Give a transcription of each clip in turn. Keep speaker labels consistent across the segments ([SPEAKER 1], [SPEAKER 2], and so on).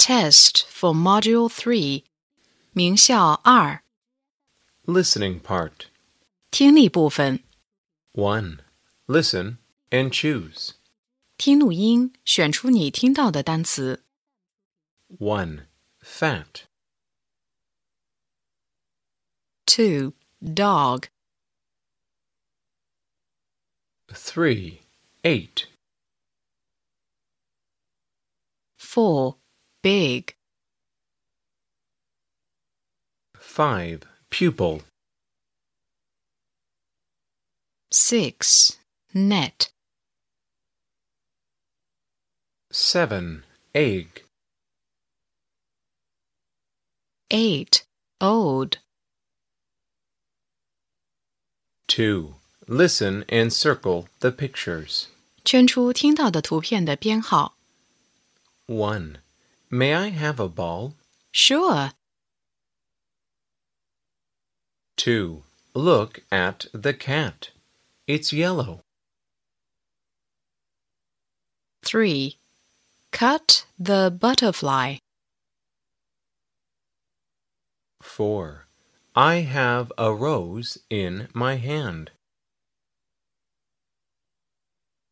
[SPEAKER 1] Test for Module 3, 名校二
[SPEAKER 2] Listening part.
[SPEAKER 1] 听力部分，
[SPEAKER 2] 1. Listen and choose.
[SPEAKER 1] 听录音，选出你听到的单词。
[SPEAKER 2] 1. Fat.
[SPEAKER 1] 2. Dog.
[SPEAKER 2] 3. Eight.
[SPEAKER 1] 4. Big.
[SPEAKER 2] 5. Pupil.
[SPEAKER 1] 6. Net.
[SPEAKER 2] 7. Egg.
[SPEAKER 1] 8. Old.
[SPEAKER 2] 2. Listen and circle the pictures.
[SPEAKER 1] 圈出听到的图片的编号。
[SPEAKER 2] 1. May I have a ball?
[SPEAKER 1] Sure.
[SPEAKER 2] 2. Look at the cat. It's yellow.
[SPEAKER 1] 3. Cut the butterfly.
[SPEAKER 2] 4. I have a rose in my hand.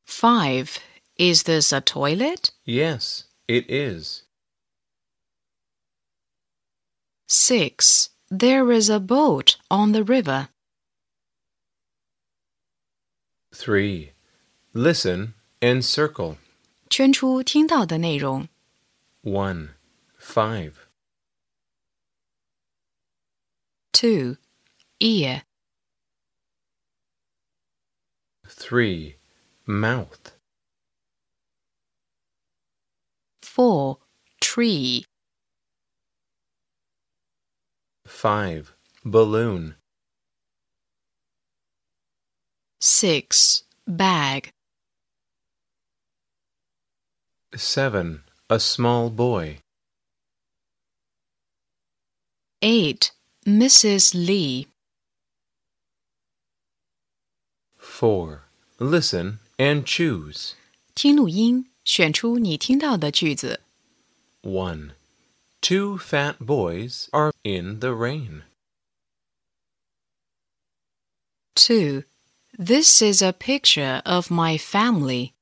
[SPEAKER 1] 5. Is this a toilet?
[SPEAKER 2] Yes, it is.
[SPEAKER 1] 6. There is a boat on the river.
[SPEAKER 2] 3. Listen and circle.
[SPEAKER 1] 圈出听到的内容。
[SPEAKER 2] 1. 5.
[SPEAKER 1] 2. Ear.
[SPEAKER 2] 3. Mouth.
[SPEAKER 1] 4. Tree.
[SPEAKER 2] 5. Balloon.
[SPEAKER 1] 6. Bag.
[SPEAKER 2] 7. A small boy.
[SPEAKER 1] 8. Mrs. Lee.
[SPEAKER 2] 4. Listen and choose.
[SPEAKER 1] 听录音，选出你听到的句子。
[SPEAKER 2] 1. Two fat boys are in the rain.
[SPEAKER 1] 2. This is a picture of my family.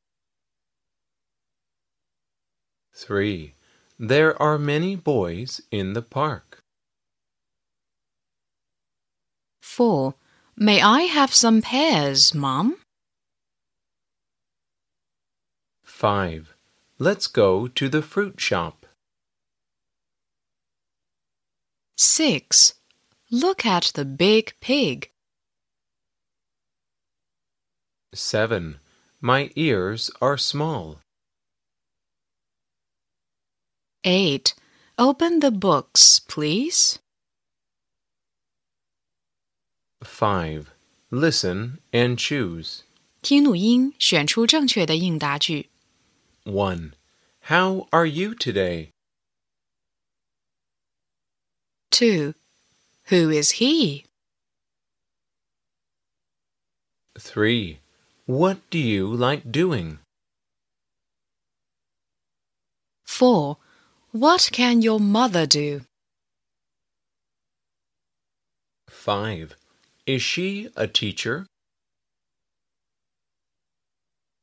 [SPEAKER 2] 3. There are many boys in the park.
[SPEAKER 1] 4. May I have some pears, Mom?
[SPEAKER 2] 5. Let's go to the fruit shop.
[SPEAKER 1] 6. Look at the big pig.
[SPEAKER 2] 7. My ears are small.
[SPEAKER 1] 8. Open the books, please.
[SPEAKER 2] 5. Listen and choose.
[SPEAKER 1] 听录音，选出正确的应答句。
[SPEAKER 2] 1. How are you today?
[SPEAKER 1] 2. Who is he?
[SPEAKER 2] 3. What do you like doing?
[SPEAKER 1] 4. What can your mother do?
[SPEAKER 2] 5. Is she a teacher?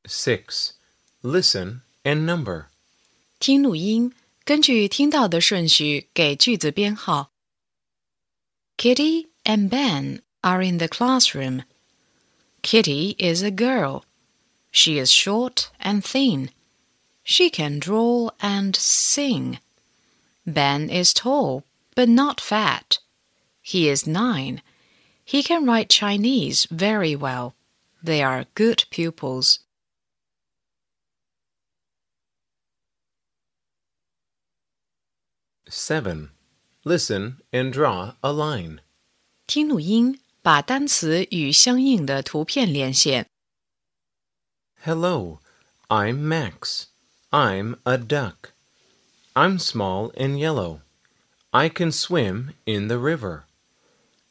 [SPEAKER 2] 6. Listen and number.
[SPEAKER 1] 听录音，根据听到的顺序给句子编号。 Kitty and Ben are in the classroom. Kitty is a girl. She is short and thin. She can draw and sing. Ben is tall, but not fat. He is nine. He can write Chinese very well. They are good pupils.
[SPEAKER 2] Seven. Listen and draw a line.
[SPEAKER 1] 听录音，把单词与相应的图片连线。
[SPEAKER 2] Hello, I'm Max. I'm a duck. I'm small and yellow. I can swim in the river.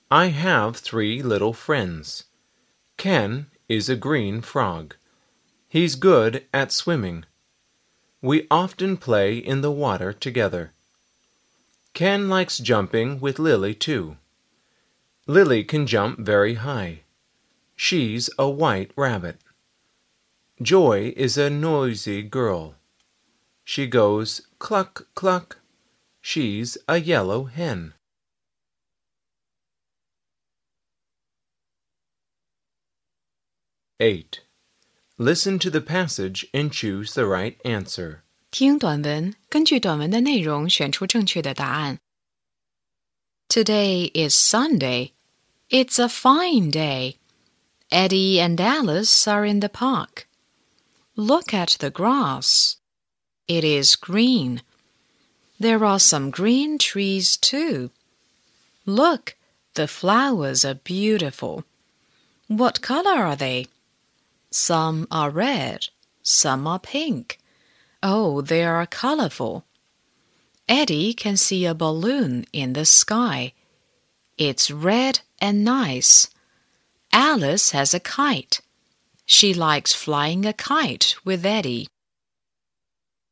[SPEAKER 2] I have three little friends. Ken is a green frog. He's good at swimming. We often play in the water together. Ken likes jumping with Lily too. Lily can jump very high. She's a white rabbit. Joy is a noisy girl. She goes cluck cluck. She's a yellow hen. Eight. Listen to the passage and choose the right answer.
[SPEAKER 1] 听短文，根据短文的内容选出正确的答案。Today is Sunday. It's a fine day. Eddie and Alice are in the park. Look at the grass. It is green. There are some green trees too. Look, the flowers are beautiful. What color are they? Some are red, some are pink. Oh, they are colorful. Eddie can see a balloon in the sky. It's red and nice. Alice has a kite. She likes flying a kite with Eddie.